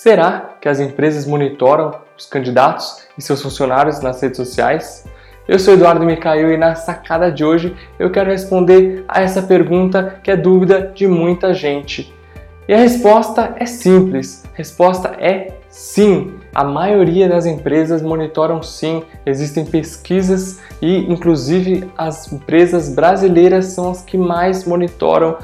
Será que as empresas monitoram os candidatos e seus funcionários nas redes sociais? Eu sou Eduardo Micael e na sacada de hoje eu quero responder a essa pergunta que é dúvida de muita gente. E a resposta é simples. A resposta é sim. A maioria das empresas monitoram sim. Existem pesquisas e inclusive as empresas brasileiras são as que mais monitoram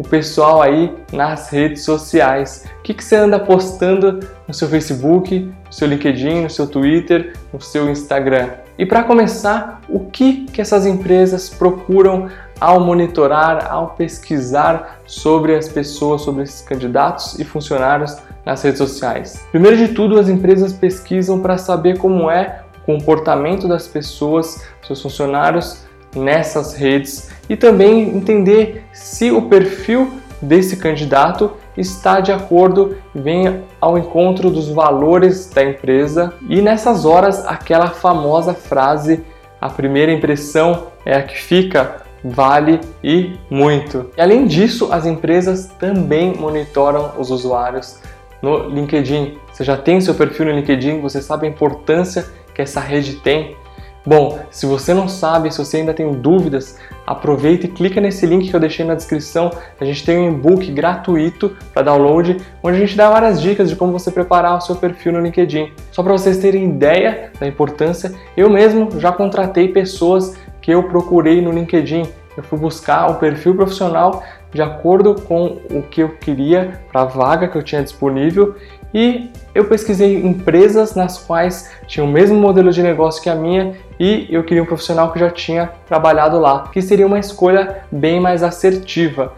o pessoal aí nas redes sociais. O que, que você anda postando no seu Facebook, no seu LinkedIn, no seu Twitter, no seu Instagram? E para começar, o que, que essas empresas procuram ao monitorar, ao pesquisar sobre as pessoas, sobre esses candidatos e funcionários nas redes sociais? Primeiro de tudo, as empresas pesquisam para saber como é o comportamento das pessoas, seus funcionários nessas redes e também entender se o perfil desse candidato está de acordo, vem ao encontro dos valores da empresa e nessas horas aquela famosa frase a primeira impressão é a que fica, vale e muito. E além disso, as empresas também monitoram os usuários no LinkedIn. Você já tem seu perfil no LinkedIn, você sabe a importância que essa rede tem Bom, se você não sabe, se você ainda tem dúvidas, aproveita e clica nesse link que eu deixei na descrição. A gente tem um e-book gratuito para download, onde a gente dá várias dicas de como você preparar o seu perfil no LinkedIn. Só para vocês terem ideia da importância, eu mesmo já contratei pessoas que eu procurei no LinkedIn. Eu fui buscar o perfil profissional de acordo com o que eu queria para a vaga que eu tinha disponível e eu pesquisei empresas nas quais tinham o mesmo modelo de negócio que a minha e eu queria um profissional que já tinha trabalhado lá, que seria uma escolha bem mais assertiva.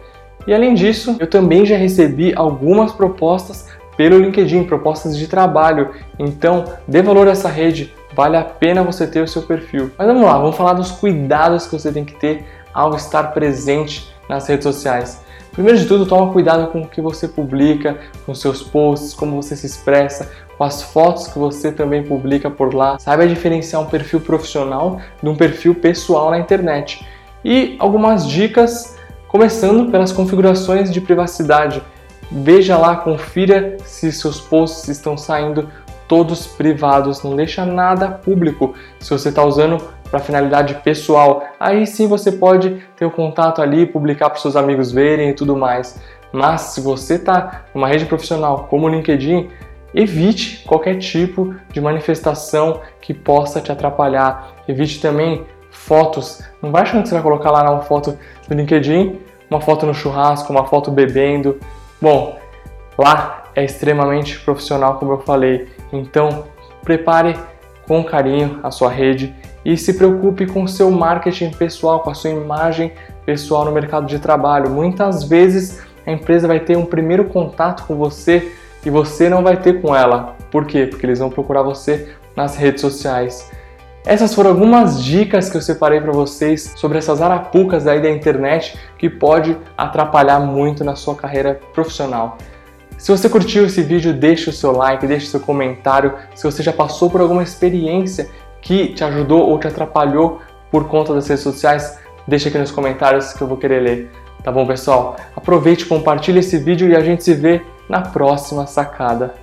E além disso, eu também já recebi algumas propostas pelo LinkedIn, propostas de trabalho. Então, dê valor a essa rede, vale a pena você ter o seu perfil. Mas vamos lá, vamos falar dos cuidados que você tem que ter ao estar presente nas redes sociais. Primeiro de tudo, toma cuidado com o que você publica, com seus posts, como você se expressa, com as fotos que você também publica por lá. Saiba diferenciar um perfil profissional de um perfil pessoal na internet. E algumas dicas, começando pelas configurações de privacidade. Veja lá, confira se seus posts estão saindo todos privados, não deixa nada público. Se você está usando para finalidade pessoal, aí sim você pode ter o contato ali, publicar para seus amigos verem e tudo mais. Mas se você está numa rede profissional como o LinkedIn, evite qualquer tipo de manifestação que possa te atrapalhar. Evite também fotos. Não vai achando que você vai colocar lá uma foto do LinkedIn, uma foto no churrasco, uma foto bebendo. Bom, lá é extremamente profissional, como eu falei. Então, prepare com carinho a sua rede e se preocupe com o seu marketing pessoal, com a sua imagem pessoal no mercado de trabalho. Muitas vezes a empresa vai ter um primeiro contato com você e você não vai ter com ela. Por quê? Porque eles vão procurar você nas redes sociais. Essas foram algumas dicas que eu separei para vocês sobre essas arapucas aí da internet que pode atrapalhar muito na sua carreira profissional. Se você curtiu esse vídeo, deixe o seu like, deixe o seu comentário. Se você já passou por alguma experiência que te ajudou ou te atrapalhou por conta das redes sociais, deixa aqui nos comentários que eu vou querer ler. Tá bom, pessoal? Aproveite, compartilhe esse vídeo e a gente se vê na próxima sacada.